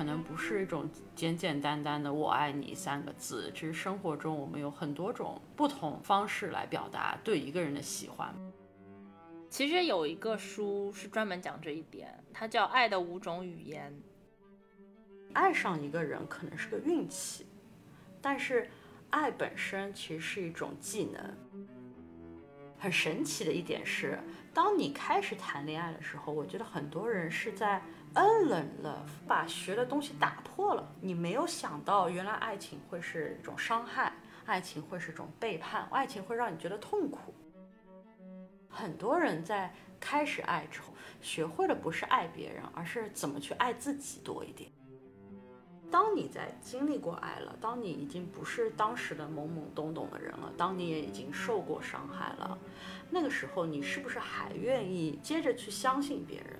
可能不是一种简简单单的“我爱你”三个字，其实生活中我们有很多种不同方式来表达对一个人的喜欢。其实有一个书是专门讲这一点，它叫《爱的五种语言》。爱上一个人可能是个运气，但是爱本身其实是一种技能。很神奇的一点是，当你开始谈恋爱的时候，我觉得很多人是在恩伦 love 把学的东西打破了。你没有想到，原来爱情会是一种伤害，爱情会是一种背叛，爱情会让你觉得痛苦。很多人在开始爱之后，学会的不是爱别人，而是怎么去爱自己多一点。当你在经历过爱了，当你已经不是当时的懵懵懂懂的人了，当你也已经受过伤害了，那个时候你是不是还愿意接着去相信别人？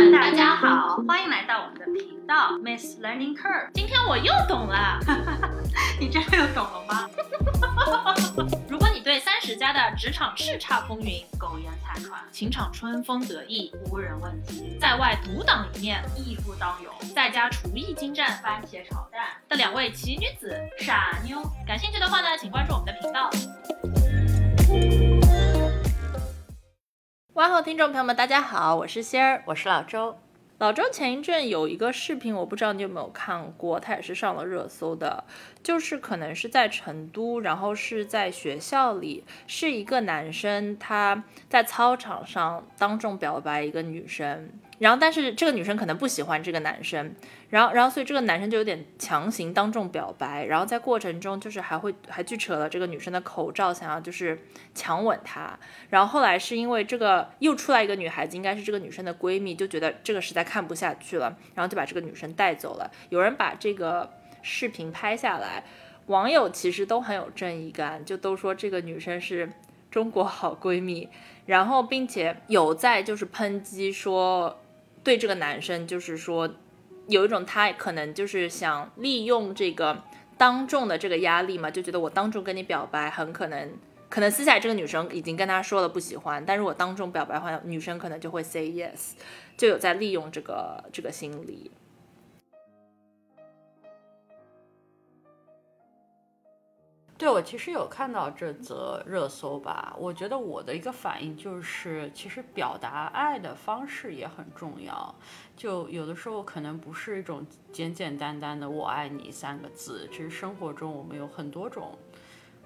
们，大家好，欢迎来到我们的频道 Miss Learning Curve。今天我又懂了，你真的又懂了吗？如果你对三十加的职场叱咤风云、苟延残喘、情场春风得意、无人问津，在外独当一面、义夫当勇，在家厨艺精湛、番茄炒蛋的两位奇女子傻妞，感兴趣的话呢，请关注我们的频道。哇哦，听众朋友们，大家好，我是仙儿，我是老周。老周前一阵有一个视频，我不知道你有没有看过，他也是上了热搜的，就是可能是在成都，然后是在学校里，是一个男生他在操场上当众表白一个女生。然后，但是这个女生可能不喜欢这个男生，然后，然后，所以这个男生就有点强行当众表白，然后在过程中就是还会还去扯了这个女生的口罩，想要就是强吻她。然后后来是因为这个又出来一个女孩子，应该是这个女生的闺蜜，就觉得这个实在看不下去了，然后就把这个女生带走了。有人把这个视频拍下来，网友其实都很有正义感，就都说这个女生是中国好闺蜜，然后并且有在就是抨击说。对这个男生，就是说，有一种他可能就是想利用这个当众的这个压力嘛，就觉得我当众跟你表白，很可能，可能私下这个女生已经跟他说了不喜欢，但是我当众表白的话，女生可能就会 say yes，就有在利用这个这个心理。对，我其实有看到这则热搜吧。我觉得我的一个反应就是，其实表达爱的方式也很重要。就有的时候可能不是一种简简单单的“我爱你”三个字，其实生活中我们有很多种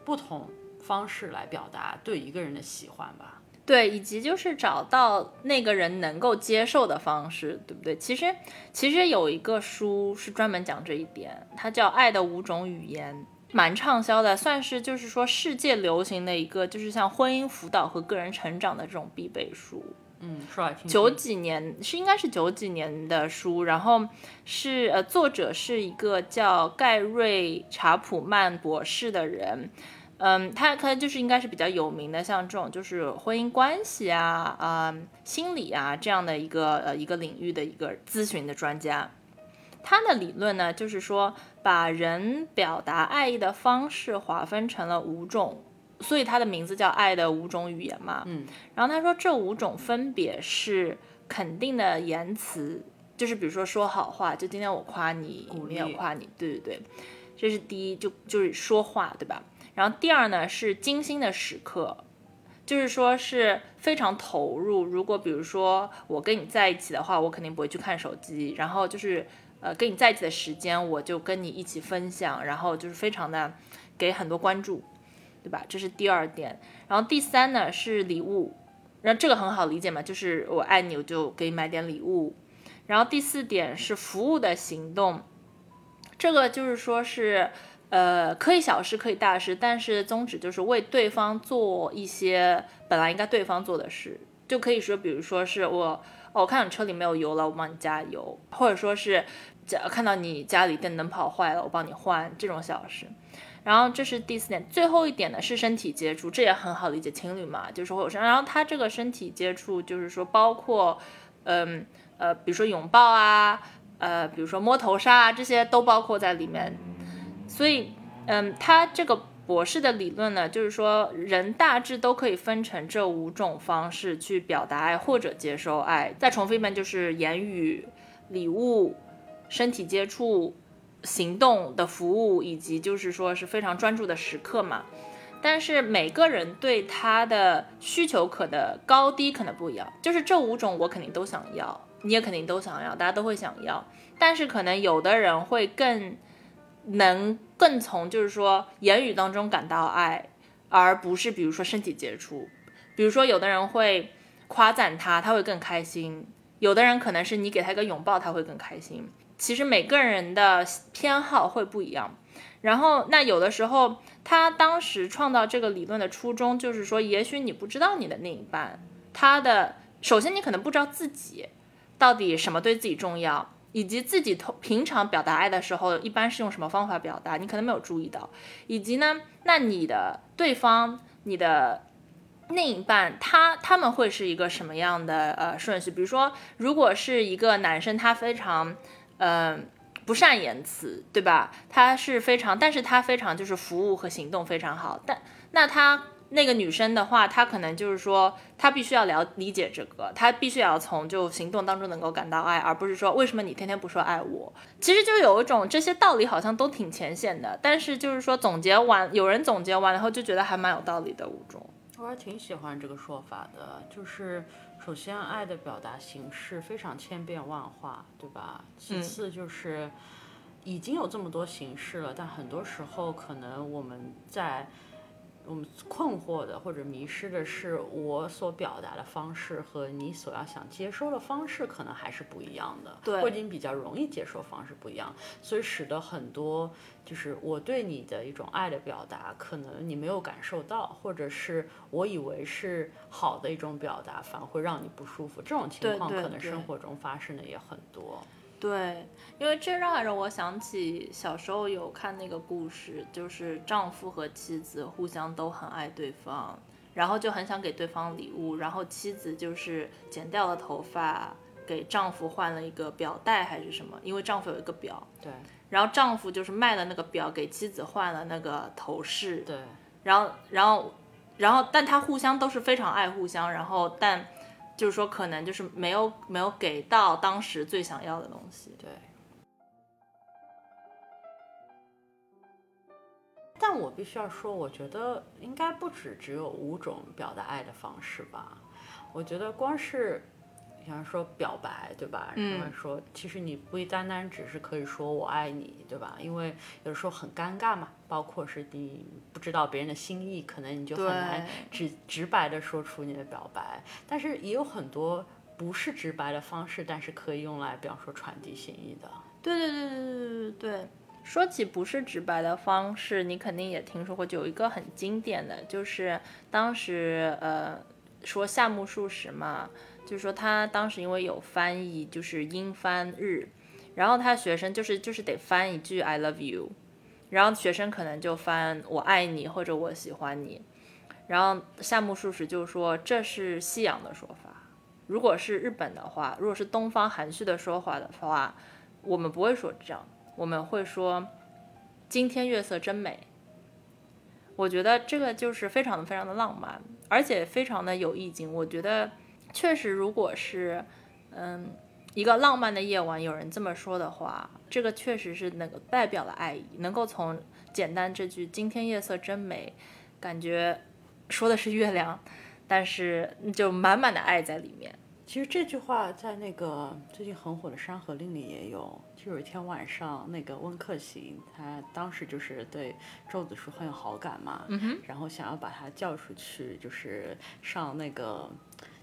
不同方式来表达对一个人的喜欢吧。对，以及就是找到那个人能够接受的方式，对不对？其实，其实有一个书是专门讲这一点，它叫《爱的五种语言》。蛮畅销的，算是就是说世界流行的一个，就是像婚姻辅导和个人成长的这种必备书。嗯，说来听。九几年是应该是九几年的书，然后是呃作者是一个叫盖瑞查普曼博士的人，嗯，他可能就是应该是比较有名的，像这种就是婚姻关系啊啊心理啊这样的一个呃一个领域的一个咨询的专家。他的理论呢，就是说把人表达爱意的方式划分成了五种，所以它的名字叫《爱的五种语言》嘛。嗯，然后他说这五种分别是肯定的言辞，就是比如说说好话，就今天我夸你，没有夸你，对对对，这是第一，就就是说话，对吧？然后第二呢是精心的时刻，就是说是非常投入。如果比如说我跟你在一起的话，我肯定不会去看手机，然后就是。呃，跟你在一起的时间，我就跟你一起分享，然后就是非常的给很多关注，对吧？这是第二点。然后第三呢是礼物，那这个很好理解嘛，就是我爱你，我就给你买点礼物。然后第四点是服务的行动，这个就是说是呃可以小事可以大事，但是宗旨就是为对方做一些本来应该对方做的事，就可以说，比如说是我。我看你车里没有油了，我帮你加油，或者说是，看到你家里电灯泡坏了，我帮你换这种小事。然后这是第四点，最后一点呢是身体接触，这也很好理解，情侣嘛就是会有身。然后他这个身体接触就是说包括，嗯呃，比如说拥抱啊，呃，比如说摸头杀啊，这些都包括在里面。所以，嗯，他这个博士的理论呢，就是说人大致都可以分成这五种方式去表达爱或者接受爱。再重复一遍，就是言语、礼物、身体接触、行动的服务，以及就是说是非常专注的时刻嘛。但是每个人对他的需求可能高低可能不一样，就是这五种我肯定都想要，你也肯定都想要，大家都会想要。但是可能有的人会更能更从就是说言语当中感到爱，而不是比如说身体接触。比如说有的人会夸赞他，他会更开心；有的人可能是你给他一个拥抱，他会更开心。其实每个人的偏好会不一样。然后那有的时候。他当时创造这个理论的初衷，就是说，也许你不知道你的另一半，他的首先你可能不知道自己到底什么对自己重要，以及自己通平常表达爱的时候，一般是用什么方法表达，你可能没有注意到，以及呢，那你的对方，你的另一半，他他们会是一个什么样的呃顺序？比如说，如果是一个男生，他非常，嗯。不善言辞，对吧？他是非常，但是他非常就是服务和行动非常好。但那他那个女生的话，她可能就是说，她必须要了理解这个，她必须要从就行动当中能够感到爱，而不是说为什么你天天不说爱我。其实就有一种这些道理好像都挺浅显的，但是就是说总结完，有人总结完了后就觉得还蛮有道理的五种。我还挺喜欢这个说法的，就是。首先，爱的表达形式非常千变万化，对吧？其次就是，已经有这么多形式了，但很多时候可能我们在。我们困惑的或者迷失的是，我所表达的方式和你所要想接收的方式可能还是不一样的，对，或者你比较容易接受方式不一样，所以使得很多就是我对你的一种爱的表达，可能你没有感受到，或者是我以为是好的一种表达，反而会让你不舒服。这种情况可能生活中发生的也很多。对，因为这让让我想起小时候有看那个故事，就是丈夫和妻子互相都很爱对方，然后就很想给对方礼物，然后妻子就是剪掉了头发给丈夫换了一个表带还是什么，因为丈夫有一个表，对，然后丈夫就是卖了那个表给妻子换了那个头饰，对，然后然后然后但他互相都是非常爱互相，然后但。就是说，可能就是没有没有给到当时最想要的东西。对。但我必须要说，我觉得应该不止只有五种表达爱的方式吧。我觉得光是。比方说表白，对吧？他们说其实你不单单只是可以说我爱你，对吧？因为有时候很尴尬嘛，包括是你不知道别人的心意，可能你就很难直直白的说出你的表白。但是也有很多不是直白的方式，但是可以用来比方说传递心意的。对对对对对对对，说起不是直白的方式，你肯定也听说过，就有一个很经典的就是当时呃说夏目漱石嘛。就是说，他当时因为有翻译，就是英翻日，然后他学生就是就是得翻一句 I love you，然后学生可能就翻我爱你或者我喜欢你，然后夏目漱石就说这是西洋的说法，如果是日本的话，如果是东方含蓄的说法的话，我们不会说这样，我们会说今天月色真美。我觉得这个就是非常的非常的浪漫，而且非常的有意境。我觉得。确实，如果是，嗯，一个浪漫的夜晚，有人这么说的话，这个确实是那个代表了爱意，能够从简单这句“今天夜色真美”，感觉说的是月亮，但是就满满的爱在里面。其实这句话在那个最近很火的《山河令》里也有。就有一天晚上，那个温客行，他当时就是对周子舒很有好感嘛，然后想要把他叫出去，就是上那个。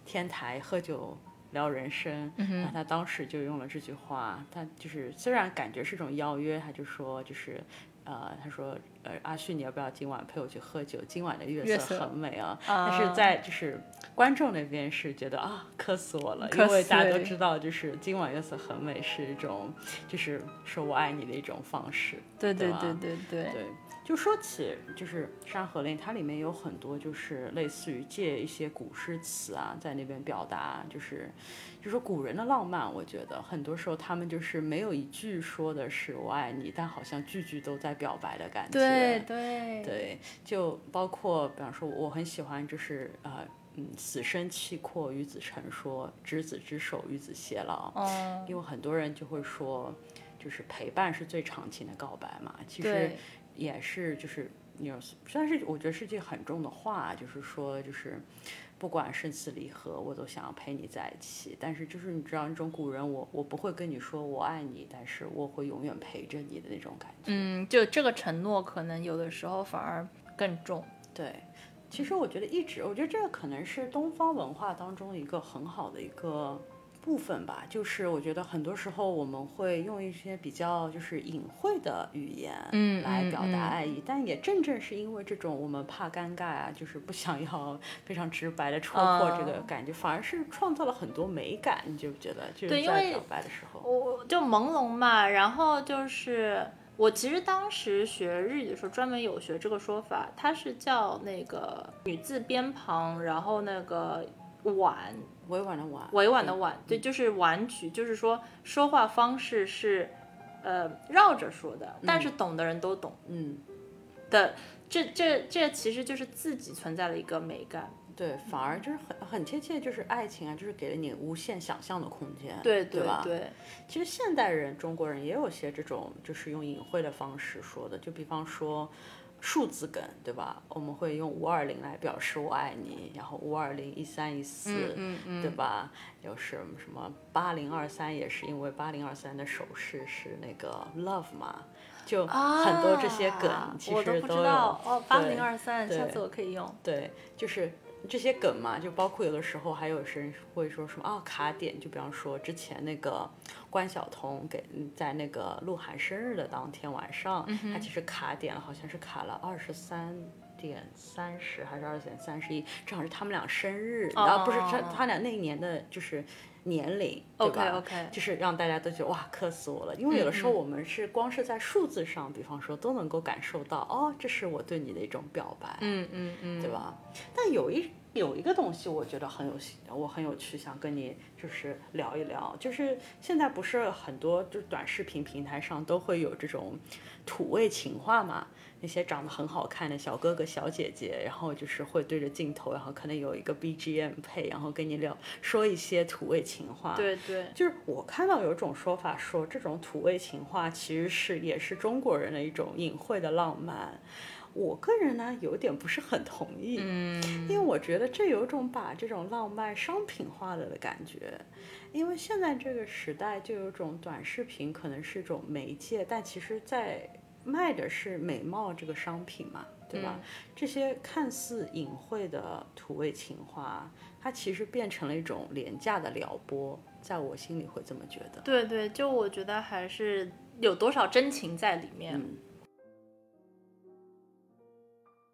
天台喝酒聊人生，那他当时就用了这句话。他就是虽然感觉是种邀约，他就说就是，呃，他说，呃，阿旭你要不要今晚陪我去喝酒？今晚的月色很美啊。但是在就是观众那边是觉得啊，磕死我了，磕因为大家都知道，就是今晚月色很美是一种，就是说我爱你的一种方式。对对对对对，对，就说起就是《山河令》，它里面有很多就是类似于借一些古诗词啊，在那边表达，就是就说古人的浪漫。我觉得很多时候他们就是没有一句说的是我爱你，但好像句句都在表白的感觉。对对对对，就包括比方说，我很喜欢就是呃。嗯，死生契阔，与子成说，执子之手，与子偕老。嗯，因为很多人就会说，就是陪伴是最长情的告白嘛。其实也是就是有，虽然是我觉得是句很重的话，就是说就是不管生死离合，我都想要陪你在一起。但是就是你知道那种古人，我我不会跟你说我爱你，但是我会永远陪着你的那种感觉。嗯，就这个承诺，可能有的时候反而更重。对，其实我觉得一直，我觉得这个可能是东方文化当中一个很好的一个部分吧。就是我觉得很多时候我们会用一些比较就是隐晦的语言，嗯嗯来表嗯达爱意。但也正正是因为这种我们怕尴尬啊，就是不想要非常直白的戳破这个嗯感觉，反而是创造了很多美感。你觉不觉得？就是在表白的时候，我就朦胧嘛，然后就是我其实当时学日语的时候，专门有学这个说法，它是叫那个女字边旁，然后那个婉，委婉的婉，委婉的婉，对，就是婉曲，就是说说话方式是呃绕着说的，但是懂的人都懂。嗯，的，这这这其实就是自己存在的一个美感。对，反而就是很很贴切，就是爱情啊，就是给了你无限想象的空间，对对吧？对，其实现代人，中国人也有些这种，就是用隐晦的方式说的，就比方说数字梗，对吧？我们会用五二零来表示我爱你，然后五二零一三一四，对吧？有什么什么八零二三，也是因为八零二三的手势是那个 love 嘛，就很多这些梗啊其我都不知实有。道哦，八对零二三，下次我可以用。对，就是这些梗嘛，就包括有的时候还有人会说什么啊卡点，就比方说之前那个关晓彤给在那个鹿晗生日的当天晚上，他其实卡点了，好像是卡了二十三。点三十还是二十点三十一，正好是他们俩生日，然后不是他哦他俩那一年的就是年龄，对吧？OK，OK 就是让大家都觉得哇磕死我了，因为有的时候我们是光是在数字上，比方说都能够感受到哦，这是我对你的一种表白，嗯嗯嗯，对吧？但有一有一个东西，我觉得很有我很有趣，想跟你就是聊一聊，就是现在不是很多就是短视频平台上都会有这种土味情话嘛？那些长得很好看的小哥哥小姐姐，然后就是会对着镜头，然后可能有一个 BGM 配，然后跟你聊说一些土味情话。对对，就是我看到有一种说法说，这种土味情话其实是也是中国人的一种隐晦的浪漫。我个人呢有点不是很同意，嗯，因为我觉得这有种把这种浪漫商品化了的感觉。因为现在这个时代就有种短视频可能是一种媒介，但其实在卖的是美貌这个商品嘛，对吧？这些看似隐晦的土味情话，它其实变成了一种廉价的撩拨，在我心里会这么觉得。对对，就我觉得还是有多少真情在里面。嗯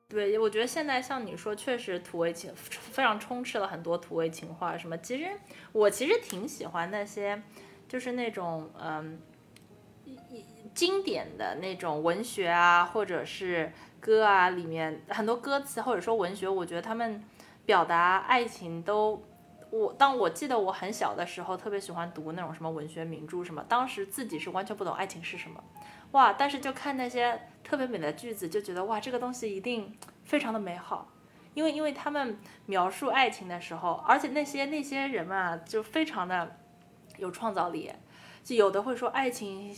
对，我觉得现在像你说，确实土味情非常充斥了很多土味情话什么。其实我其实挺喜欢那些，就是那种嗯，一经典的那种文学啊，或者是歌啊，里面很多歌词或者说文学，我觉得他们表达爱情都。我当我记得我很小的时候，特别喜欢读那种什么文学名著什么，当时自己是完全不懂爱情是什么，哇！但是就看那些特别美的句子，就觉得哇，这个东西一定非常的美好，因为因为他们描述爱情的时候，而且那些那些人嘛，就非常的有创造力，就有的会说爱情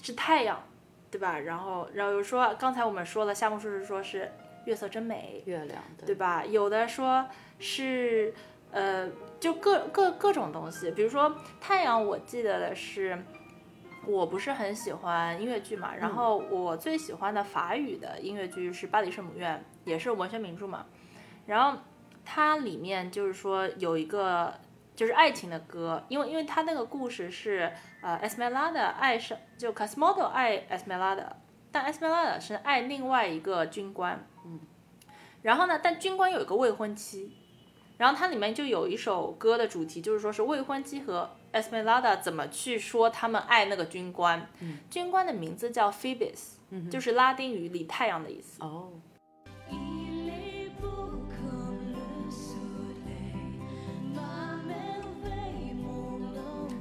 是太阳，对吧？然后然后又说刚才我们说了，夏目漱石说是月色真美，月亮的，对吧？有的说是呃，就各各各种东西，比如说太阳，我记得的是。我不是很喜欢音乐剧嘛，然后我最喜欢的法语的音乐剧是《巴黎圣母院》，也是文学名著嘛。然后它里面就是说有一个就是爱情的歌，因为因为它那个故事是呃 Esmeralda 爱上就 Cosmodo 爱 Esmeralda，但 Esmeralda 是爱另外一个军官，嗯，然后呢，但军官有一个未婚妻，然后它里面就有一首歌的主题，就是说是未婚妻和 Esmeralda 怎么去说他们爱那个军官。军官的名字叫 Phoebus，、就是拉丁语里太阳的意思。哦.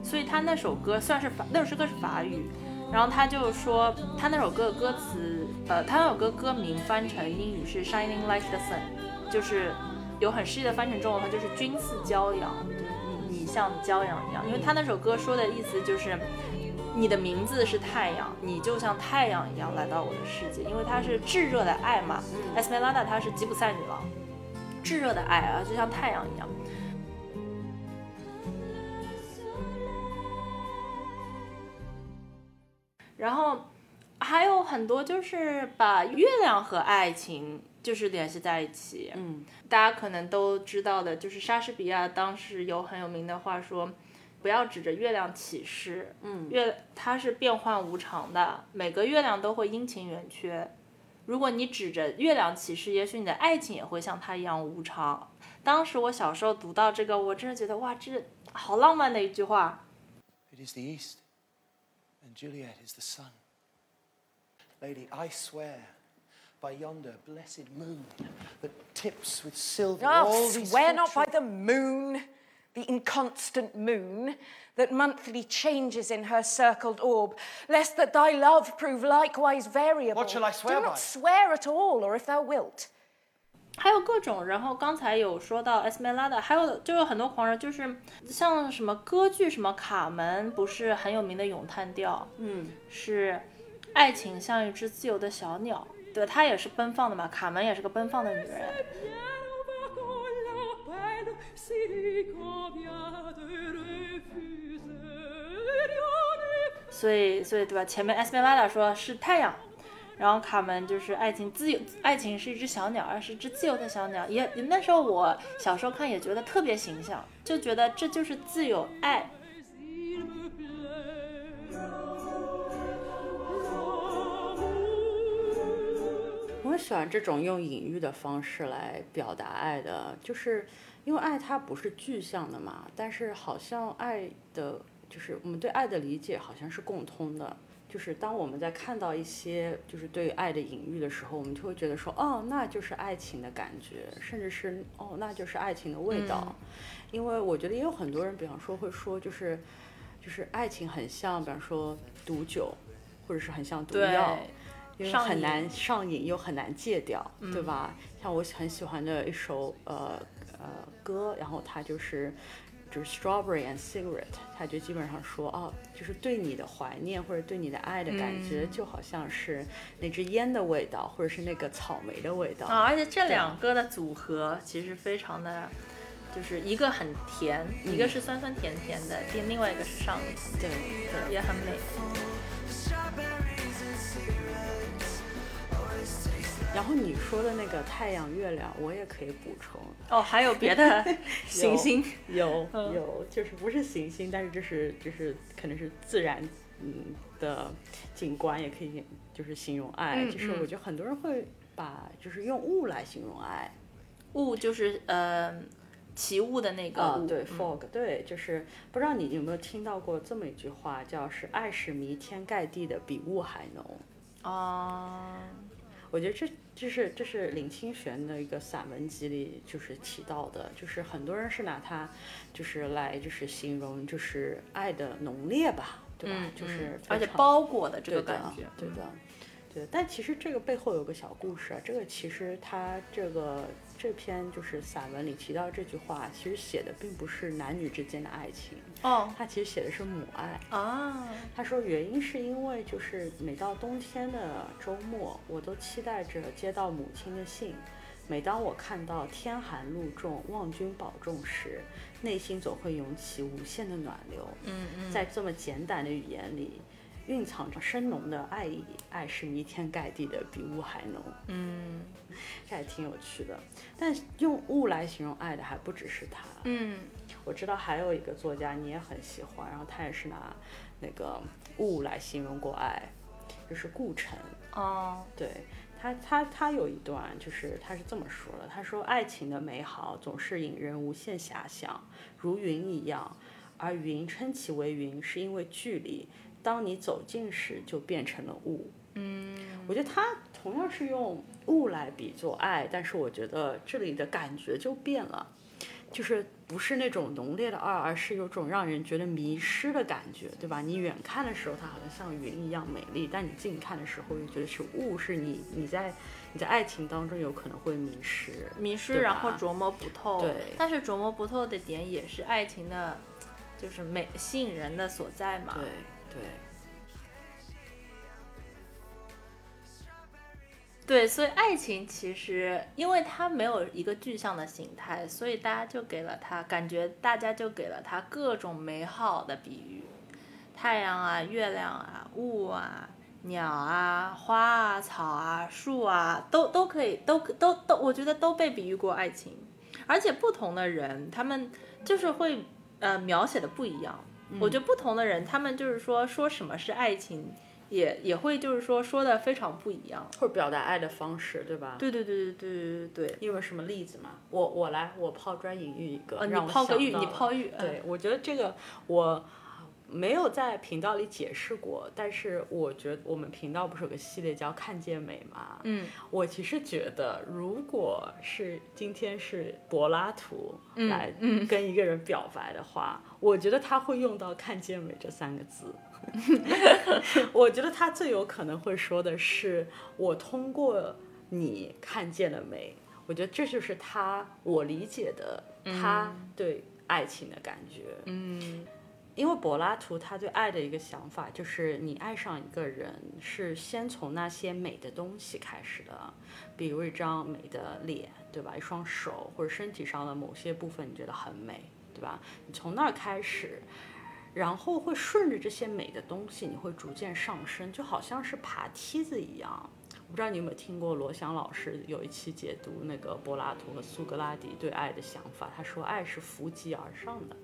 所以他那首歌虽然是法，那首歌是法语，然后他就说他那首歌的歌词，呃，他那首歌歌名翻成英语是 Shining Like the Sun，就是有很诗意的翻成中文的话就是君似骄阳，像骄阳一样，因为他那首歌说的意思就是。你的名字是太阳，你就像太阳一样来到我的世界，因为它是炙热的爱嘛。Esmeralda 她是吉普赛女郎，炙热的爱啊，就像太阳一样。然后还有很多就是把月亮和爱情就是联系在一起。嗯，大家可能都知道的，就是莎士比亚当时有很有名的话说，不要指着月亮起誓。嗯月它是变幻无常的，每个月亮都会阴晴圆缺。如果你指着月亮起誓，也许你的爱情也会像它一样无常。当时我小时候读到这个，我真的觉得哇，这好浪漫的一句话。It is the east, and Juliet is the sun. Lady, I swear by yonder blessed moon that tips with silver all Oh, these swear not by fortunes- the moon, the inconstant moon that monthly changes in her circled orb, lest that thy love prove likewise variable. What shall I swear Do by? not swear at all, or if thou wilt. 还有各种，然后刚才有说到 Esmeralda，还有就有很多狂人，就是像什么歌剧，什么卡门，不是很有名的咏叹调，嗯，是爱情像一只自由的小鸟， 对，她也是奔放的嘛，卡门也是个奔放的女人，所以所以对吧？前面 Esmeralda 说是太阳。然后卡门就是爱情自由，爱情是一只小鸟，而是一只自由的小鸟。也那时候我小时候看也觉得特别形象，就觉得这就是自由爱。我喜欢这种用隐喻的方式来表达爱的，就是因为爱它不是具象的嘛，但是好像爱的，就是我们对爱的理解好像是共通的。就是当我们在看到一些就是对于爱的隐喻的时候，我们就会觉得说，哦，那就是爱情的感觉，甚至是哦，那就是爱情的味道。因为我觉得也有很多人，比方说会说，就是就是爱情很像，比方说毒酒，或者是很像毒药。因为上很难上瘾又很难戒掉，对吧？像我很喜欢的一首呃呃歌，然后它就是就是 Strawberry and Cigarette，它就基本上说哦，就是对你的怀念或者对你的爱的感觉，就好像是那支烟的味道，或者是那个草莓的味道。啊，而且这两个的组合其实非常的，就是一个很甜，一个是酸酸甜甜的，另另外一个是上瘾，对对，也很美。然后你说的那个太阳、月亮，我也可以补充。哦，还有别的 行星，有嗯有，就是不是行星，但是这是就是可能是自然嗯的景观，也可以就是形容爱。嗯就是我觉得很多人会把就是用雾来形容爱。雾就是呃起雾的那个对嗯，fog，对，就是不知道你有没有听到过这么一句话，叫是爱是弥天盖地的，比雾还浓。哦，我觉得这这是这是林清玄的一个散文集里就是提到的，就是很多人是拿它就是来就是形容就是爱的浓烈吧，对吧？嗯，就是嗯而且包裹的这个感觉，嗯对的，对。但其实这个背后有个小故事啊，这个其实他这个这篇就是散文里提到这句话，其实写的并不是男女之间的爱情，哦他其实写的是母爱。啊，他说原因是因为就是每到冬天的周末，我都期待着接到母亲的信。每当我看到天寒路重，望君保重时，内心总会涌起无限的暖流。嗯嗯，在这么简短的语言里，蕴藏着深浓的爱意。爱是弥天盖地的，比雾还浓。嗯这还挺有趣的。但用雾来形容爱的还不只是他。嗯我知道还有一个作家你也很喜欢，然后他也是拿那个雾来形容过爱，就是顾城。哦，对他他他有一段就是他是这么说的，他说爱情的美好总是引人无限遐想，如云一样，而云称其为云是因为距离，当你走近时就变成了雾。嗯，我觉得他同样是用雾来比作爱，但是我觉得这里的感觉就变了。就是不是那种浓烈的爱，而是有种让人觉得迷失的感觉，对吧？你远看的时候，它好像像云一样美丽，但你近看的时候又觉得是雾，是你你在你在爱情当中有可能会迷失，迷失，然后琢磨不透。对但是琢磨不透的点也是爱情的，就是美吸引人的所在嘛。对对，对，所以爱情其实因为它没有一个具象的形态，所以大家就给了它感觉，大家就给了它各种美好的比喻，太阳啊、月亮啊、雾啊、鸟啊、花啊、草啊、树啊，都都可以，都都都，我觉得都被比喻过爱情，而且不同的人，他们就是会呃描写的不一样。我觉得不同的人，他们就是说说什么是爱情，也也会就是说说的非常不一样。或者表达爱的方式，对吧？对对对对对对对。你有什么例子吗？我我来，我抛砖引玉一个，呃，你让我抛个玉，你抛玉，对，我觉得这个我没有在频道里解释过，但是我觉得我们频道不是有个系列叫“看见美”吗？嗯，我其实觉得，如果是今天是柏拉图嗯来跟一个人表白的话，我觉得他会用到“看见美”这三个字。我觉得他最有可能会说的是：“我通过你看见了美。”我觉得这就是他我理解的他对爱情的感觉。嗯因为柏拉图他对爱的一个想法就是，你爱上一个人是先从那些美的东西开始的，比如一张美的脸，对吧？一双手或者身体上的某些部分你觉得很美，对吧？你从那儿开始，然后会顺着这些美的东西，你会逐渐上升，就好像是爬梯子一样。我不知道你有没有听过罗翔老师有一期解读那个柏拉图和苏格拉底对爱的想法，他说爱是扶级而上的。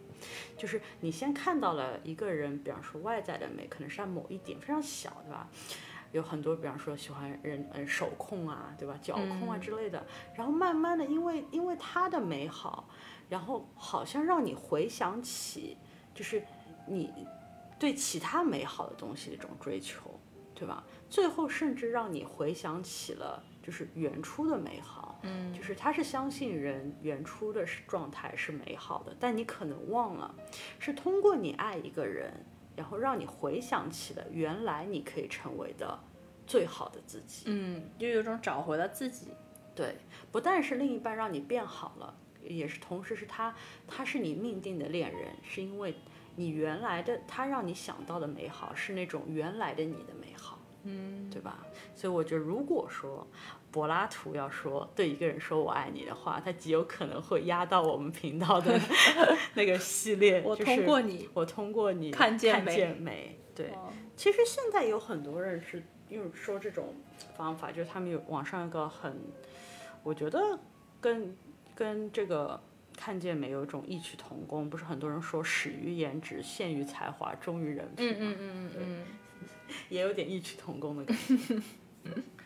就是你先看到了一个人，比方说外在的美，可能是他某一点非常小，对吧？有很多，比方说喜欢人，嗯，手控啊，对吧？脚控啊之类的。然后慢慢的，因为因为他的美好，然后好像让你回想起，就是你对其他美好的东西的一种追求，对吧？最后甚至让你回想起了就是原初的美好，嗯就是他是相信人原初的是状态是美好的，但你可能忘了，是通过你爱一个人，然后让你回想起了原来你可以成为的最好的自己。嗯，就有种找回了自己。对，不但是另一半让你变好了，也是同时是他，他是你命定的恋人，是因为你原来的他让你想到的美好是那种原来的你的美好，嗯，对吧？所以我觉得，如果说柏拉图要说对一个人说我爱你的话，他极有可能会压到我们频道的 那个系列。我就是通过你我通过你看见美见美。对，哦其实现在有很多人是用说这种方法，就是他们有网上一个很，我觉得跟跟这个看见美有一种异曲同工。不是很多人说始于颜值，陷于才华，忠于人品吗？嗯嗯嗯嗯嗯，也有点异曲同工的感觉。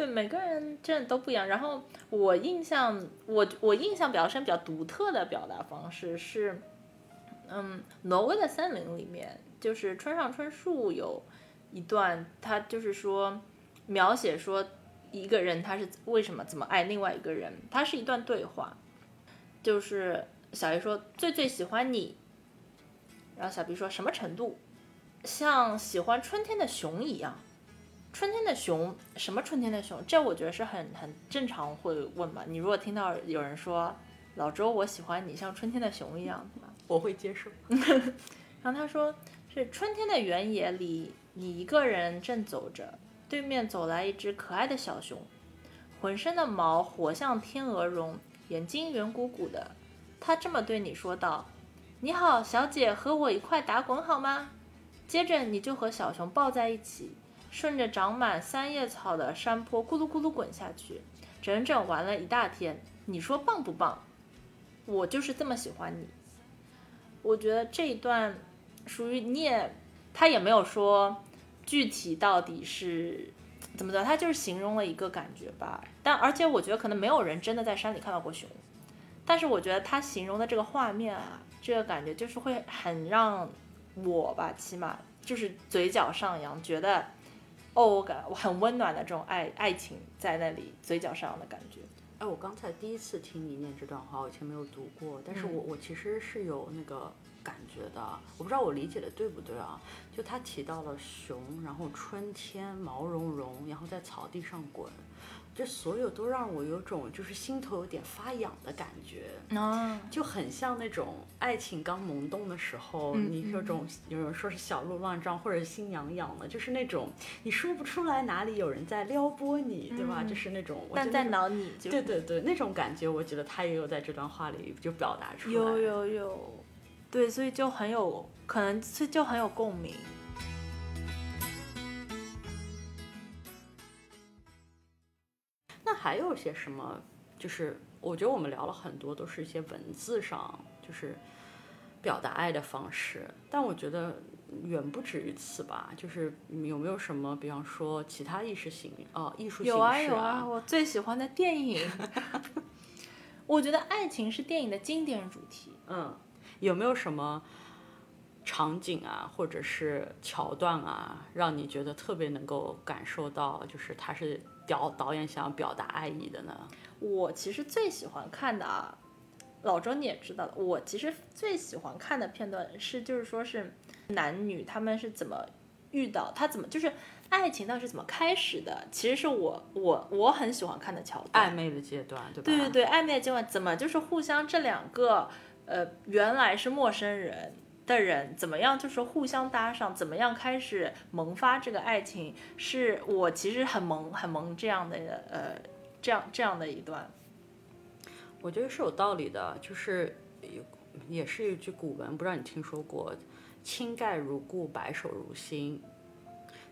对，每个人真的都不一样。然后我印象，我我印象比较深、比较独特的表达方式是，嗯，挪威的森林里面，就是村上春树有一段，他就是说描写说一个人他是为什么怎么爱另外一个人，他是一段对话，就是小 A 说最最喜欢你，然后小 B 说什么程度，像喜欢春天的熊一样。春天的熊，什么春天的熊？这我觉得是很很正常会问吧。你如果听到有人说老周，我喜欢你像春天的熊一样，对吧？我会接受。然后他说是春天的原野里，你一个人正走着，对面走来一只可爱的小熊，浑身的毛活像天鹅绒，眼睛圆鼓鼓的。他这么对你说道：“你好，小姐，和我一块打滚好吗？”接着你就和小熊抱在一起，顺着长满三叶草的山坡咕噜咕噜滚下去，整整玩了一大天。你说棒不棒？我就是这么喜欢你。我觉得这一段属于你也他也没有说具体到底是怎么的，他就是形容了一个感觉吧。但而且我觉得可能没有人真的在山里看到过熊，但是我觉得他形容的这个画面啊，这个感觉就是会很让我吧，起码就是嘴角上扬，觉得哦，我感我很温暖的这种爱爱情在那里嘴角上扬的感觉。哎，我刚才第一次听你念这段话，我以前没有读过，但是我我其实是有那个感觉的，我不知道我理解的对不对啊？就他提到了熊，然后春天毛茸茸，然后在草地上滚，这所有都让我有种就是心头有点发痒的感觉。啊，就很像那种爱情刚萌动的时候，嗯你有种有人说是小鹿乱撞或者心痒痒的，就是那种你说不出来哪里有人在撩拨你，对吧？就是那种，但在得那种脑里就对对对，那种感觉，我觉得他也有在这段话里就表达出来。有有有，对，所以就很有可能，所以就很有共鸣。还有些什么？就是我觉得我们聊了很多，都是一些文字上就是表达爱的方式，但我觉得远不止于此吧。就是有没有什么，比方说其他意识形哦艺术形式有啊有啊，我最喜欢的电影，我觉得爱情是电影的经典主题。嗯，有没有什么场景啊，或者是桥段啊，让你觉得特别能够感受到，就是它是导导演想要表达爱意的呢？我其实最喜欢看的啊，老周你也知道的，我其实最喜欢看的片段是，就是说是男女他们是怎么遇到，他怎么就是爱情到底是怎么开始的，其实是我我我很喜欢看的桥段。暧昧的阶段，对吧？对对对，暧昧的阶段怎么就是互相这两个呃原来是陌生人的人，怎么样就是互相搭上，怎么样开始萌发这个爱情，是我其实很萌很萌这样的呃这样这样的一段。我觉得是有道理的，就是也是一句古文，不知道你听说过“青盖如故，白首如新”。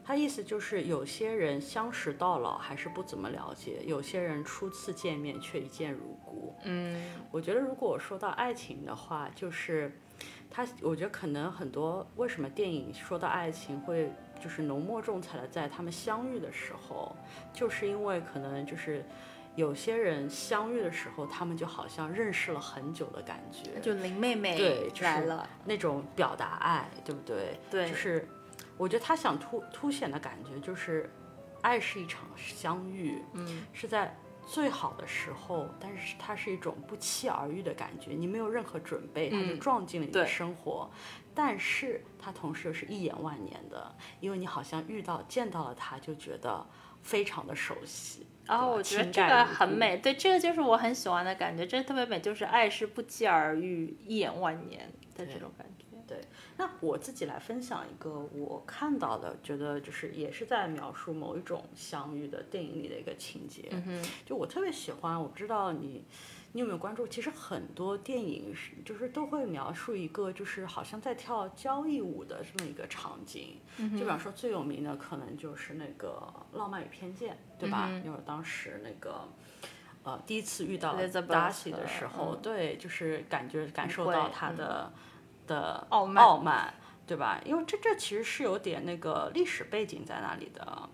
他意思就是有些人相识到老还是不怎么了解，有些人初次见面却一见如故。嗯，我觉得如果我说到爱情的话，就是它，我觉得可能很多为什么电影说到爱情会就是浓墨重彩的在他们相遇的时候，就是因为可能就是有些人相遇的时候，他们就好像认识了很久的感觉，就林妹妹对就是了，那种表达爱，对不对？对就是我觉得他想突凸显的感觉就是，爱是一场相遇，嗯，是在最好的时候，但是它是一种不期而遇的感觉，你没有任何准备，它就嗯撞进了你的生活，但是它同时又是一眼万年的，因为你好像遇到见到了他，就觉得非常的熟悉。然后我觉得这个很美，对，这个就是我很喜欢的感觉，这特别美，就是爱是不期而遇，一眼万年的这种感觉。那我自己来分享一个我看到的，觉得就是也是在描述某一种相遇的电影里的一个情节。嗯哼，就我特别喜欢，我不知道你你有没有关注，其实很多电影是就是都会描述一个就是好像在跳交谊舞的这么一个场景。嗯就比方说最有名的可能就是那个《浪漫与偏见》，对吧？因为当时那个。呃，第一次遇到 Elizabeth，Darcy 的时候，嗯对，就是感觉感受到他嗯的、傲慢傲慢，对吧？因为这这其实是有点那个历史背景在那里的。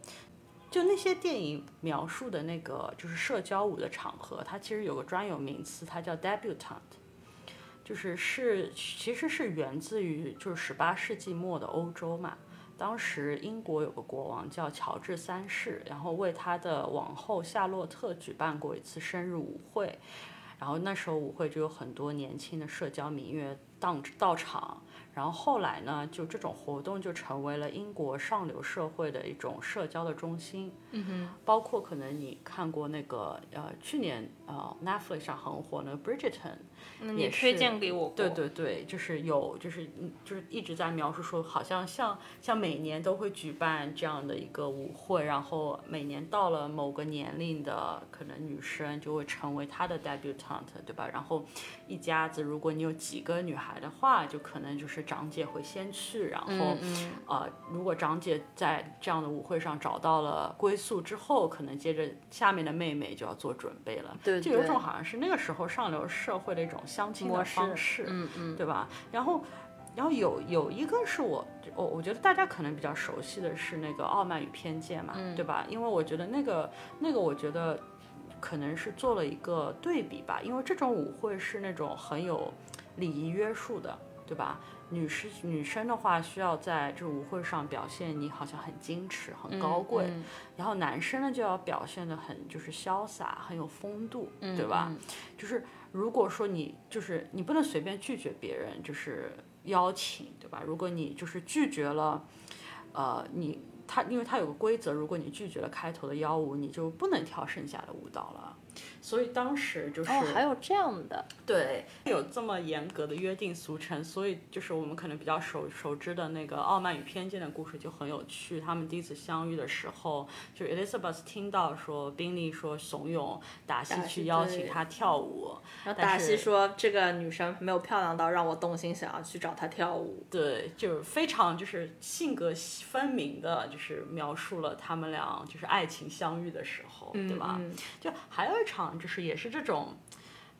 就那些电影描述的那个就是社交舞的场合，它其实有个专有名词，它叫 debutante，就是是其实是源自于就是十八世纪末的欧洲嘛。当时英国有个国王叫乔治三世，然后为他的王后夏洛特举办过一次生日舞会，然后那时候舞会就有很多年轻的社交名媛到到场，然后后来呢，就这种活动就成为了英国上流社会的一种社交的中心。嗯哼，包括可能你看过那个呃去年呃 Netflix 上很火的 Bridgerton，也推荐给我过？对对对，就是有就是嗯就是一直在描述说，好像像像每年都会举办这样的一个舞会，然后每年到了某个年龄的可能女生就会成为她的 debutante，对吧？然后一家子如果你有几个女孩的话，就可能就是长姐会先去，然后、嗯嗯呃，如果长姐在这样的舞会上找到了归宿之后，可能接着下面的妹妹就要做准备了。对对就有种好像是那个时候上流社会的一种相亲的方式，嗯嗯，对吧？然后然后有有一个是我我我觉得大家可能比较熟悉的是那个《傲慢与偏见》嘛，对吧？因为我觉得那个那个我觉得可能是做了一个对比吧，因为这种舞会是那种很有礼仪约束的，对吧？女士女生的话需要在这舞会上表现你好像很矜持、很高贵，嗯然后男生呢就要表现的很就是潇洒、很有风度，对吧？就是如果说你就是你不能随便拒绝别人就是邀请，对吧？如果你就是拒绝了，呃，你他因为他有个规则，如果你拒绝了开头的幺舞，你就不能跳剩下的舞蹈了。所以当时就是、哦，还有这样的，对，有这么严格的约定俗成，所以就是我们可能比较熟熟知的那个《傲慢与偏见》的故事就很有趣。他们第一次相遇的时候，就 Elizabeth 听到说宾利说怂恿达西去邀请对他跳舞，然后达西说这个女生没有漂亮到让我动心想要去找她跳舞。对，就是非常就是性格分明的，就是描述了他们俩就是爱情相遇的时候，对吧？嗯就还有一场就是也是这种。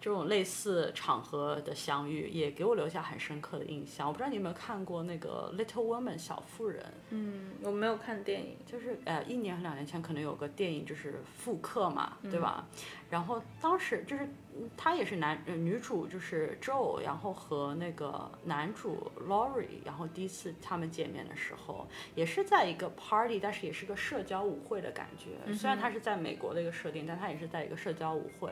这种类似场合的相遇，也给我留下很深刻的印象。我不知道你有没有看过那个《Little Woman》小妇人，嗯，我没有看电影，就是呃一年和两年前可能有个电影就是复刻嘛，对吧？然后当时就是嗯她也是男呃女主就是 Joe，然后和那个男主 Laurie，然后第一次他们见面的时候，也是在一个 party，但是也是个社交舞会的感觉。虽然它是在美国的一个设定，但它也是在一个社交舞会。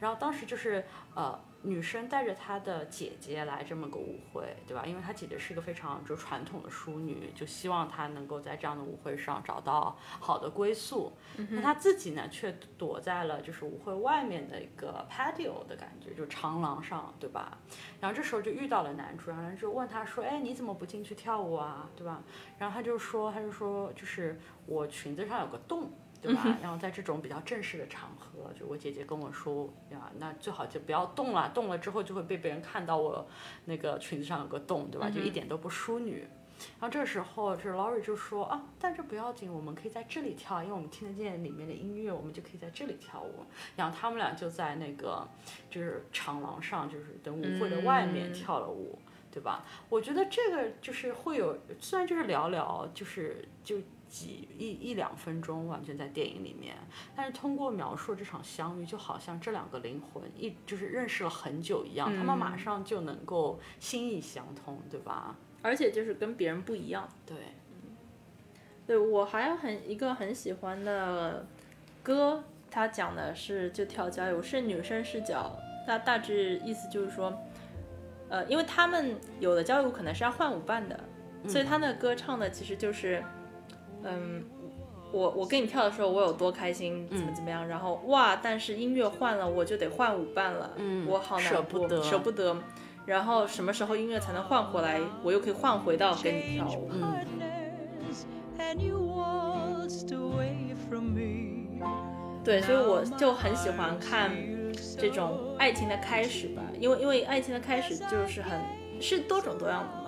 然后当时就是呃，女生带着她的姐姐来这么个舞会，对吧？因为她姐姐是一个非常就传统的淑女，就希望她能够在这样的舞会上找到好的归宿。那她自己呢，却躲在了就是舞会外面的一个 patio 的感觉，就长廊上，对吧？然后这时候就遇到了男主，然后男主问他说：“哎，你怎么不进去跳舞啊？对吧？”然后他就说：“他就说就是我裙子上有个洞。”对吧？然后在这种比较正式的场合，就我姐姐跟我说呀，那最好就不要动了，动了之后就会被别人看到我那个裙子上有个洞，对吧？就一点都不淑女。然后这个时候，这 Laurie 就说啊，但这不要紧，我们可以在这里跳，因为我们听得见里面的音乐，我们就可以在这里跳舞。然后他们俩就在那个就是长廊上，就是等舞会的外面跳了舞。对吧？我觉得这个就是会有，虽然就是聊聊，就是就几一一两分钟，完全在电影里面，但是通过描述这场相遇，就好像这两个灵魂一就是认识了很久一样，他们马上就能够心意相通，对吧？而且就是跟别人不一样。对，对我还有很一个很喜欢的歌，它讲的是就跳交谊舞，是女生视角，它大致意思就是说，呃，因为他们有的交谊舞可能是要换舞伴的，所以他那歌唱的其实就是，嗯。我我跟你跳的时候，我有多开心，怎么怎么样，然后哇，但是音乐换了，我就得换舞伴了，嗯我好难过，舍不得舍不得。然后什么时候音乐才能换回来，我又可以换回到跟你跳舞。对，所以我就很喜欢看这种爱情的开始吧，因为因为爱情的开始就是很是多种多样的嘛。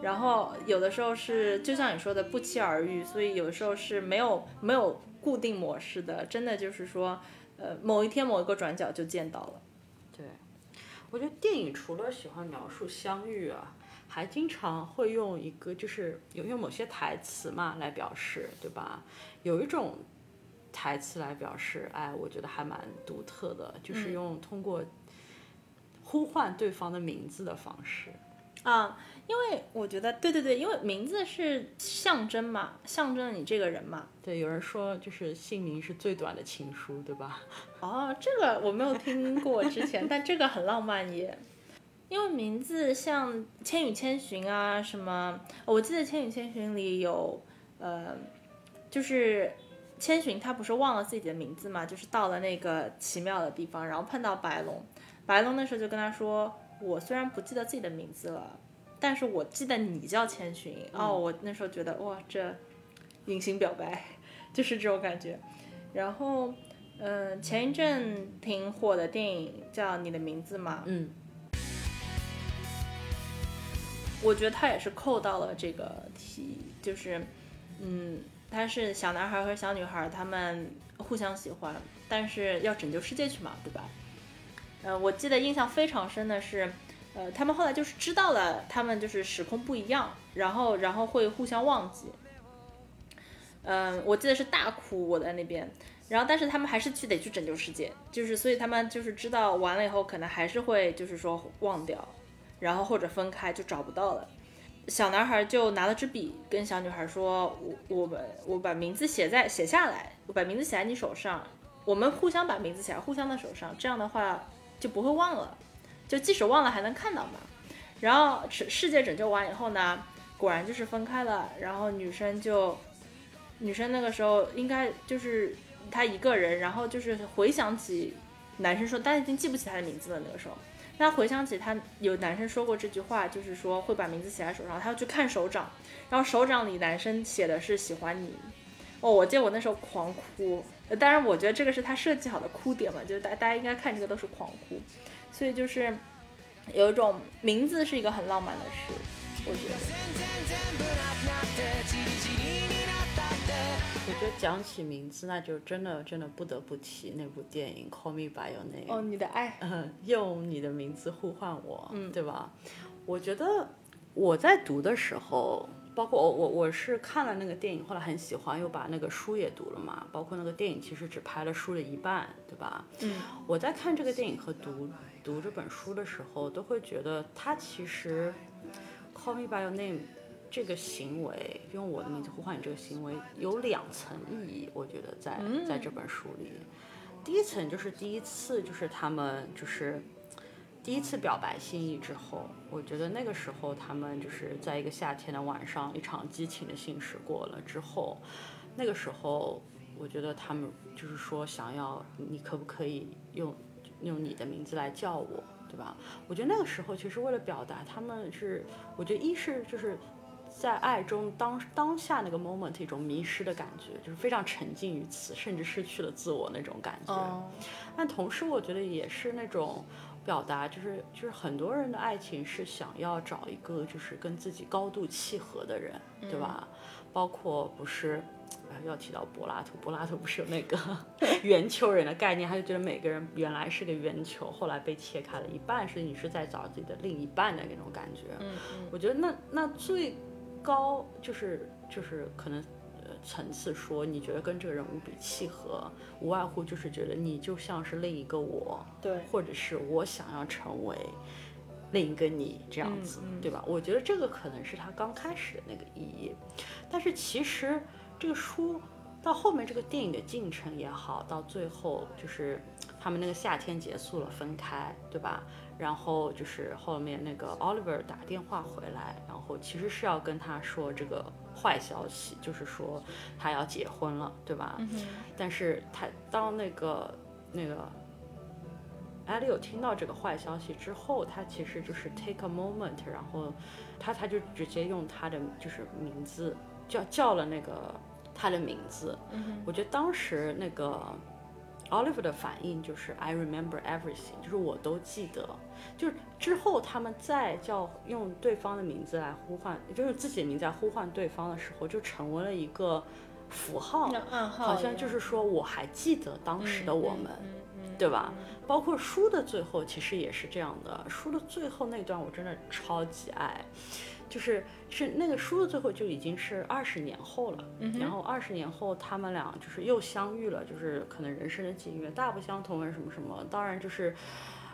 然后有的时候是就像你说的不期而遇，所以有的时候是没有没有固定模式的，真的就是说，呃，某一天某一个转角就见到了。对，我觉得电影除了喜欢描述相遇啊，还经常会用一个就是有用某些台词嘛来表示，对吧？有一种台词来表示，哎，我觉得还蛮独特的，就是用通过呼唤对方的名字的方式。啊，因为我觉得对对对，因为名字是象征嘛，象征了你这个人嘛。对，有人说就是姓名是最短的情书，对吧？哦，这个我没有听过之前，但这个很浪漫耶。因为名字像《千与千寻》啊，什么，我记得《千与千寻》里有，呃，就是千寻他不是忘了自己的名字嘛，就是到了那个奇妙的地方，然后碰到白龙，白龙那时候就跟他说：“我虽然不记得自己的名字了，但是我记得你叫千寻。哦，我那时候觉得哇，这隐形表白 就是这种感觉。然后，嗯、前一阵挺火的电影叫《你的名字》嘛，嗯，我觉得他也是扣到了这个题，就是，嗯，他是小男孩和小女孩，他们互相喜欢，但是要拯救世界去嘛，对吧？呃，我记得印象非常深的是，呃，他们后来就是知道了，他们就是时空不一样，然后然后会互相忘记。嗯，我记得是大哭，我在那边，然后但是他们还是去得去拯救世界，就是所以他们就是知道完了以后可能还是会就是说忘掉，然后或者分开就找不到了。小男孩就拿了支笔跟小女孩说：“我我们我把名字写在写下来，我把名字写在你手上，我们互相把名字写在互相的手上，这样的话就不会忘了，就即使忘了还能看到嘛。”然后世世界拯救完以后呢，果然就是分开了，然后女生就。女生那个时候应该就是她一个人，然后就是回想起男生说，但已经记不起他的名字了。那个时候，她回想起他有男生说过这句话，就是说会把名字写在手上，她要去看手掌，然后手掌里男生写的是喜欢你。哦，我记得我那时候狂哭，当然我觉得这个是他设计好的哭点嘛，就是大大家应该看这个都是狂哭，所以就是有一种名字是一个很浪漫的事，我觉得。我觉得讲起名字，那就真的真的不得不提那部电影《Call Me by Your Name》。哦，你的爱，嗯，用你的名字呼唤我，嗯，对吧？我觉得我在读的时候，包括我我我是看了那个电影，后来很喜欢，又把那个书也读了嘛。包括那个电影其实只拍了书的一半，对吧？嗯，我在看这个电影和读读这本书的时候，都会觉得它其实《Call Me by Your Name》。这个行为用我的名字呼唤你，这个行为有两层意义，我觉得在在这本书里，第一层就是第一次，就是他们就是第一次表白心意之后，我觉得那个时候他们就是在一个夏天的晚上，一场激情的信使过了之后，那个时候我觉得他们就是说想要你可不可以用用你的名字来叫我，对吧？我觉得那个时候其实为了表达他们是，我觉得一是就是。在爱中当当下那个 moment 一种迷失的感觉，就是非常沉浸于此，甚至失去了自我那种感觉。但同时，我觉得也是那种表达，就是就是很多人的爱情是想要找一个就是跟自己高度契合的人，对吧？包括不是，啊要提到柏拉图，柏拉图不是有那个 圆球人的概念，他就觉得每个人原来是个圆球，后来被切开了一半，是你是在找自己的另一半的那种感觉。嗯嗯，我觉得那那最。高就是就是可能，呃，层次说你觉得跟这个人无比契合，无外乎就是觉得你就像是另一个我，对，或者是我想要成为另一个你这样子，对吧？我觉得这个可能是他刚开始的那个意义，但是其实这个书到后面这个电影的进程也好，到最后就是他们那个夏天结束了，分开，对吧？然后就是后面那个 Oliver 打电话回来，然后其实是要跟他说这个坏消息，就是说他要结婚了，对吧？但是他当那个那个艾利有听到这个坏消息之后，他其实就是 take a moment，然后他他就直接用他的就是名字叫叫了那个他的名字。嗯我觉得当时那个 Oliver 的反应就是 I remember everything，就是我都记得。就是之后他们再叫用对方的名字来呼唤，就是自己的名字来呼唤对方的时候，就成为了一个符号，暗号，好像就是说我还记得当时的我们，对吧？包括书的最后其实也是这样的，书的最后那段我真的超级爱，就是是那个书的最后就已经是二十年后了，然后二十年后他们俩就是又相遇了，就是可能人生的境遇大不相同啊什么什么，当然就是。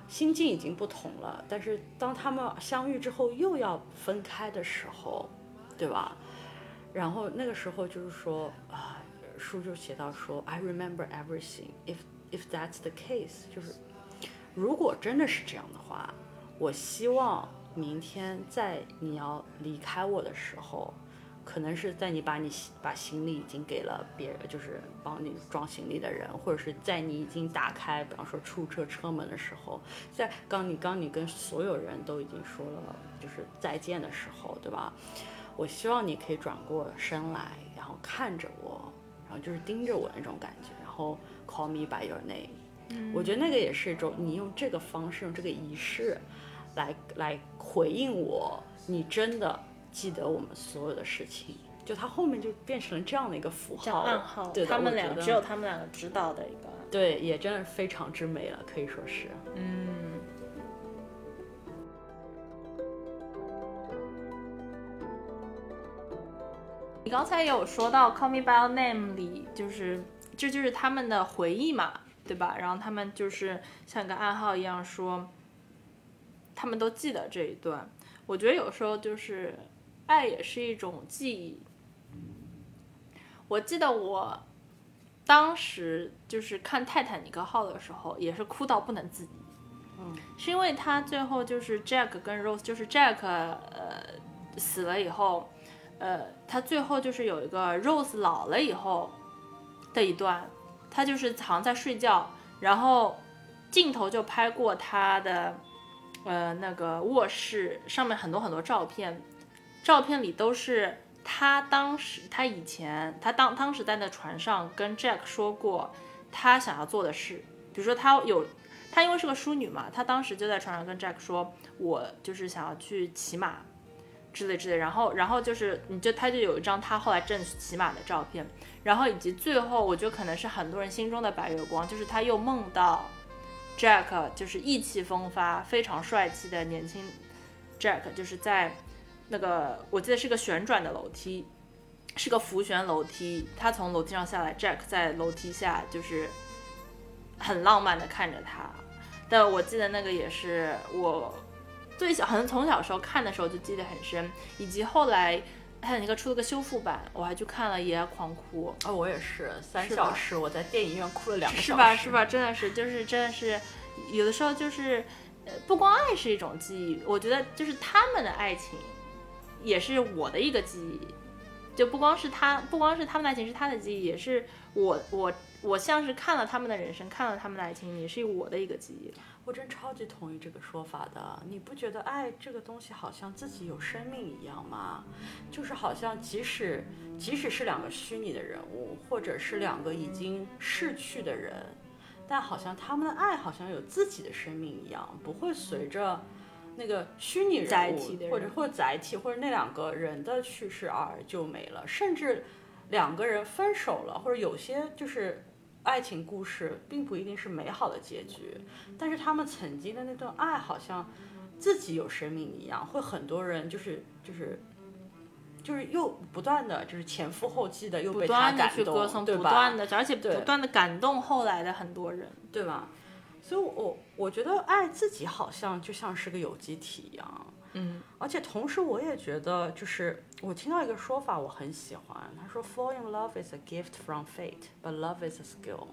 心境已经不同了，但是当他们相遇之后又要分开的时候，对吧？然后那个时候就是说啊，书就写到说，I remember everything. If if that's the case，就是如果真的是这样的话，我希望明天在你要离开我的时候。可能是在你把你把行李已经给了别人，就是帮你装行李的人，或者是在你已经打开，比方说出租车车门的时候，在刚你刚你跟所有人都已经说了就是再见的时候，对吧？我希望你可以转过身来，然后看着我，然后就是盯着我那种感觉，然后 call me by your name。我觉得那个也是一种你用这个方式，用这个仪式，来来回应我，你真的记得我们所有的事情。就他后面就变成了这样的一个符号，暗号。对，他们两个只有他们两个知道的一个。对，也真的非常之美了，可以说是。嗯。你刚才有说到《Call Me by Your Name》里，就是这就是他们的回忆嘛，对吧？然后他们就是像个暗号一样说，他们都记得这一段。我觉得有时候就是爱也是一种记忆。我记得我当时就是看《泰坦尼克号》的时候，也是哭到不能自已。嗯，是因为他最后就是 Jack 跟 Rose，就是 Jack 呃死了以后，呃，他最后就是有一个 Rose 老了以后的一段，他就是好像在睡觉，然后镜头就拍过他的呃那个卧室，上面很多很多照片，照片里都是他当时他以前他当当时在那船上跟 Jack 说过他想要做的事，比如说他有。她因为是个淑女嘛，她当时就在船上跟 Jack 说，我就是想要去骑马，之类之类。然后，然后就是你就他就有一张他后来正骑马的照片，然后以及最后，我觉得可能是很多人心中的白月光，就是他又梦到 Jack 就是意气风发、非常帅气的年轻 Jack，就是在那个我记得是个旋转的楼梯，是个浮悬楼梯，他从楼梯上下来，Jack 在楼梯下就是很浪漫的看着他。但我记得那个也是我最小，好像从小时候看的时候就记得很深，以及后来还有那个出了个修复版，我还去看了也狂哭。哦，我也是三小时，我在电影院哭了两个小时。是吧？是吧？真的是，就是真的是，有的时候就是，呃，不光爱是一种记忆，我觉得就是他们的爱情，也是我的一个记忆。就不光是他，不光是他们的爱情是他的记忆，也是我我我像是看了他们的人生，看了他们的爱情，也是我的一个记忆。我真超级同意这个说法的。你不觉得爱这个东西好像自己有生命一样吗？就是好像即使即使是两个虚拟的人物，或者是两个已经逝去的人，但好像他们的爱好像有自己的生命一样，不会随着那个虚拟人物或者或者载体或者那两个人的去世而就没了，甚至两个人分手了，或者有些就是爱情故事并不一定是美好的结局，但是他们曾经的那段爱好像自己有生命一样，会很多人就是就是。就是又不断的就是前赴后继的又不被他断的感动，去歌颂，对吧？不断的，而且不断的感动后来的很多人。对吧？所以我，我觉得爱自己好像就像是个有机体一样，嗯，而且同时我也觉得，就是我听到一个说法我很喜欢，他说 “Fall in love is a gift from fate, but love is a skill”，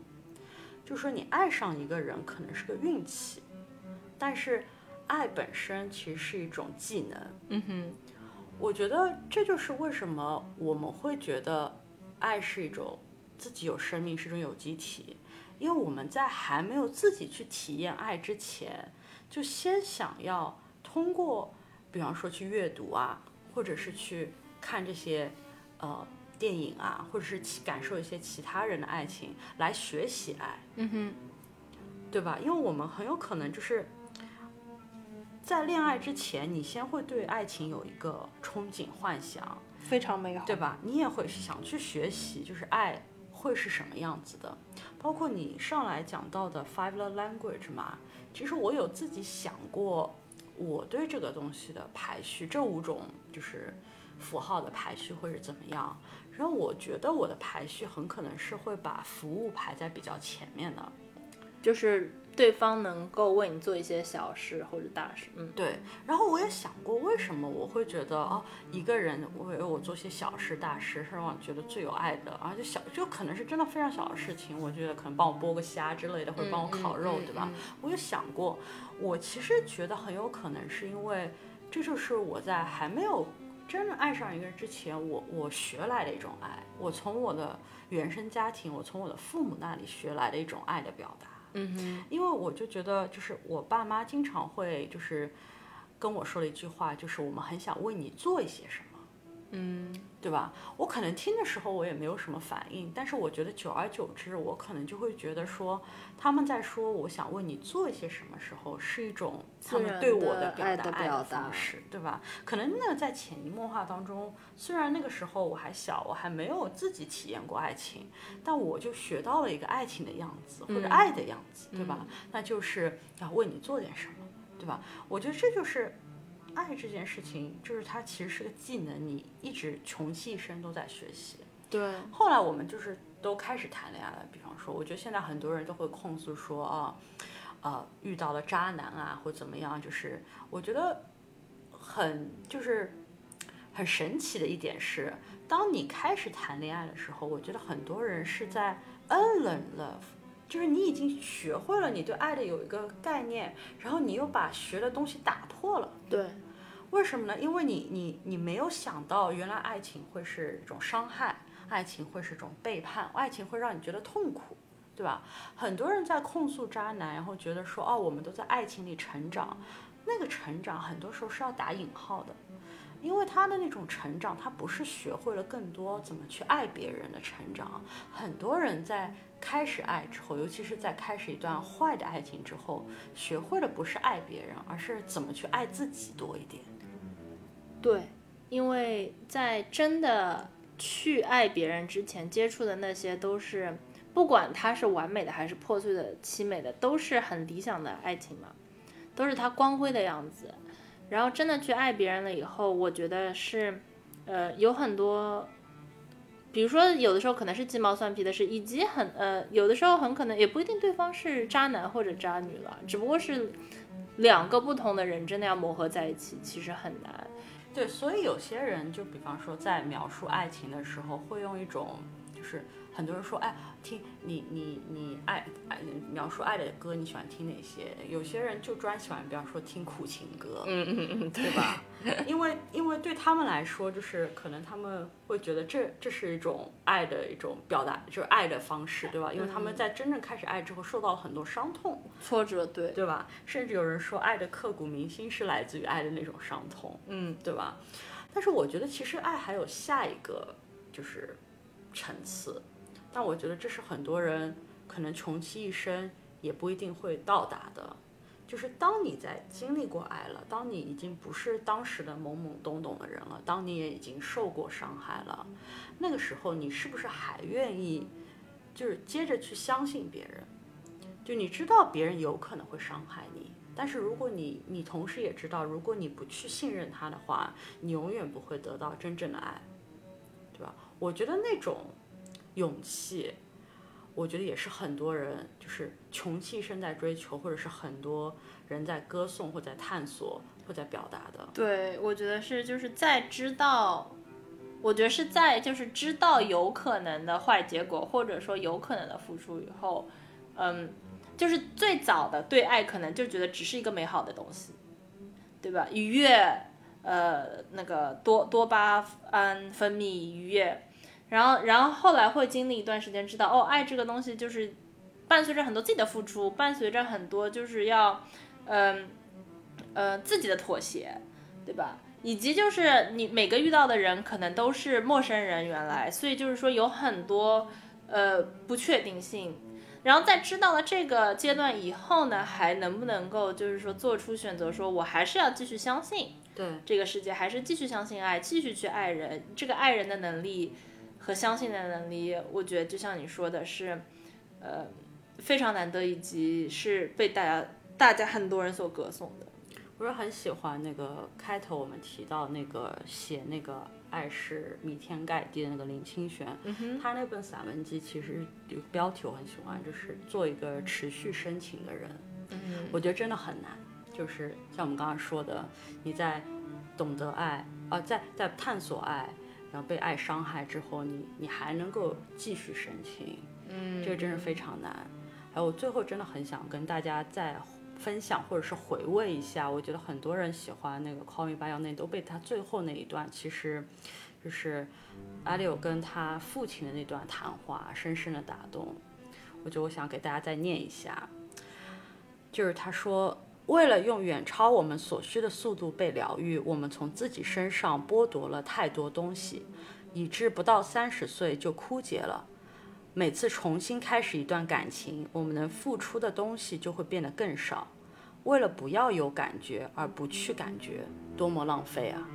就说你爱上一个人可能是个运气，但是爱本身其实是一种技能。嗯哼，我觉得这就是为什么我们会觉得爱是一种自己有生命，是一种有机体，因为我们在还没有自己去体验爱之前，就先想要通过，比方说去阅读啊，或者是去看这些呃电影啊，或者是其感受一些其他人的爱情来学习爱，嗯哼，对吧？因为我们很有可能就是。在恋爱之前，你先会对爱情有一个憧憬、幻想，非常美好，对？吧？你也会想去学习，就是爱会是什么样子的。包括你上来讲到的 Five Love Language 嘛，其实我有自己想过，我对这个东西的排序，这五种就是符号的排序会是怎么样。然后我觉得我的排序很可能是会把服务排在比较前面的。就是对方能够为你做一些小事或者大事，嗯，对，然后我也想过，为什么我会觉得哦，一个人为我做些小事大事是让我觉得最有爱的，而且小就可能是真的非常小的事情，我觉得可能帮我剥个虾之类的，或者帮我烤肉，嗯对吧？嗯我有想过，我其实觉得很有可能是因为这就是我在还没有真正爱上一个人之前，我我学来的一种爱，我从我的原生家庭，我从我的父母那里学来的一种爱的表达。嗯哼，因为我就觉得，就是我爸妈经常会就是跟我说了一句话，就是我们很想为你做一些什么，嗯，对吧？我可能听的时候我也没有什么反应，但是我觉得久而久之，我可能就会觉得说，他们在说我想为你做一些什么时候，是一种他们对我的表达爱的方式，对吧？可能那个在潜移默化当中，虽然那个时候我还小，我还没有自己体验过爱情，但我就学到了一个爱情的样子或者嗯爱的样子，对吧？那就是要为你做点什么，对吧？我觉得这就是爱这件事情，就是它其实是个技能，你一直穷其一生都在学习。对，后来我们就是都开始谈恋爱了，比方说，我觉得现在很多人都会控诉说啊，呃，遇到了渣男啊，或怎么样，就是我觉得很就是很神奇的一点是，当你开始谈恋爱的时候，我觉得很多人是在 unlearn love，就是你已经学会了你对爱的有一个概念，然后你又把学的东西打破了。对，为什么呢？因为你你你没有想到，原来爱情会是一种伤害，爱情会是一种背叛，爱情会让你觉得痛苦，对吧？很多人在控诉渣男，然后觉得说，哦，我们都在爱情里成长，那个成长很多时候是要打引号的，因为他的那种成长，他不是学会了更多怎么去爱别人的成长。很多人在开始爱之后，尤其是在开始一段坏的爱情之后，学会了不是爱别人，而是怎么去爱自己多一点。对，因为在真的去爱别人之前接触的那些都是，不管他是完美的还是破碎的、凄美的，都是很理想的爱情嘛，都是他光辉的样子。然后真的去爱别人了以后，我觉得是，呃，有很多，比如说有的时候可能是鸡毛蒜皮的事，以及很呃，有的时候很可能也不一定对方是渣男或者渣女了，只不过是两个不同的人真的要磨合在一起，其实很难。对，所以有些人就比方说在描述爱情的时候，会用一种就是很多人说，哎，听你你你爱爱描述爱的歌，你喜欢听哪些？有些人就专喜欢，比方说听苦情歌，嗯嗯嗯，对吧？因为因为对他们来说，就是可能他们会觉得这这是一种爱的一种表达，就是爱的方式，对吧？因为他们在真正开始爱之后，受到了很多伤痛，挫折，对，对吧？甚至有人说，爱的刻骨铭心是来自于爱的那种伤痛，嗯，对吧？但是我觉得其实爱还有下一个就是层次，但我觉得这是很多人可能穷其一生也不一定会到达的。就是当你在经历过爱了，当你已经不是当时的懵懵懂懂的人了，当你也已经受过伤害了，那个时候你是不是还愿意，就是接着去相信别人？就你知道别人有可能会伤害你，但是如果你你同时也知道，如果你不去信任他的话，你永远不会得到真正的爱，对吧？我觉得那种勇气，我觉得也是很多人就是穷其一生在追求，或者是很多人在歌颂或在探索或在表达的。对，我觉得是就是在知道，我觉得是在就是知道有可能的坏结果，或者说有可能的付出以后，嗯，就是最早的对爱可能就觉得只是一个美好的东西，对吧？愉悦，呃，那个多多巴胺分泌愉悦，然后然后后来会经历一段时间，知道哦，爱这个东西就是伴随着很多自己的付出，伴随着很多就是要，嗯呃自己的妥协，对吧？以及就是你每个遇到的人可能都是陌生人，原来，所以就是说有很多呃不确定性。然后在知道了这个阶段以后呢，还能不能够就是说做出选择，说我还是要继续相信对，这个世界，还是继续相信爱，继续去爱人。这个爱人的能力和相信的能力，我觉得就像你说的是，呃，非常难得，以及是被大家大家很多人所歌颂的。我是很喜欢那个开头我们提到那个写那个爱是弥天盖地的那个林清玄，他那本散文集其实有个标题我很喜欢，就是做一个持续深情的人。嗯我觉得真的很难，就是像我们刚刚说的，你在懂得爱啊、在在探索爱，然后被爱伤害之后，你你还能够继续深情，嗯这个真是非常难。还有我最后真的很想跟大家再分享或者是回味一下，我觉得很多人喜欢那个《Call Me by Your Name》，都被他最后那一段，其实就是阿里有跟他父亲的那段谈话深深的打动。我觉得我想给大家再念一下，就是他说。为了用远超我们所需的速度被疗愈，我们从自己身上剥夺了太多东西，以致不到三十岁就枯竭了。每次重新开始一段感情，我们能付出的东西就会变得更少。为了不要有感觉而不去感觉，多么浪费啊！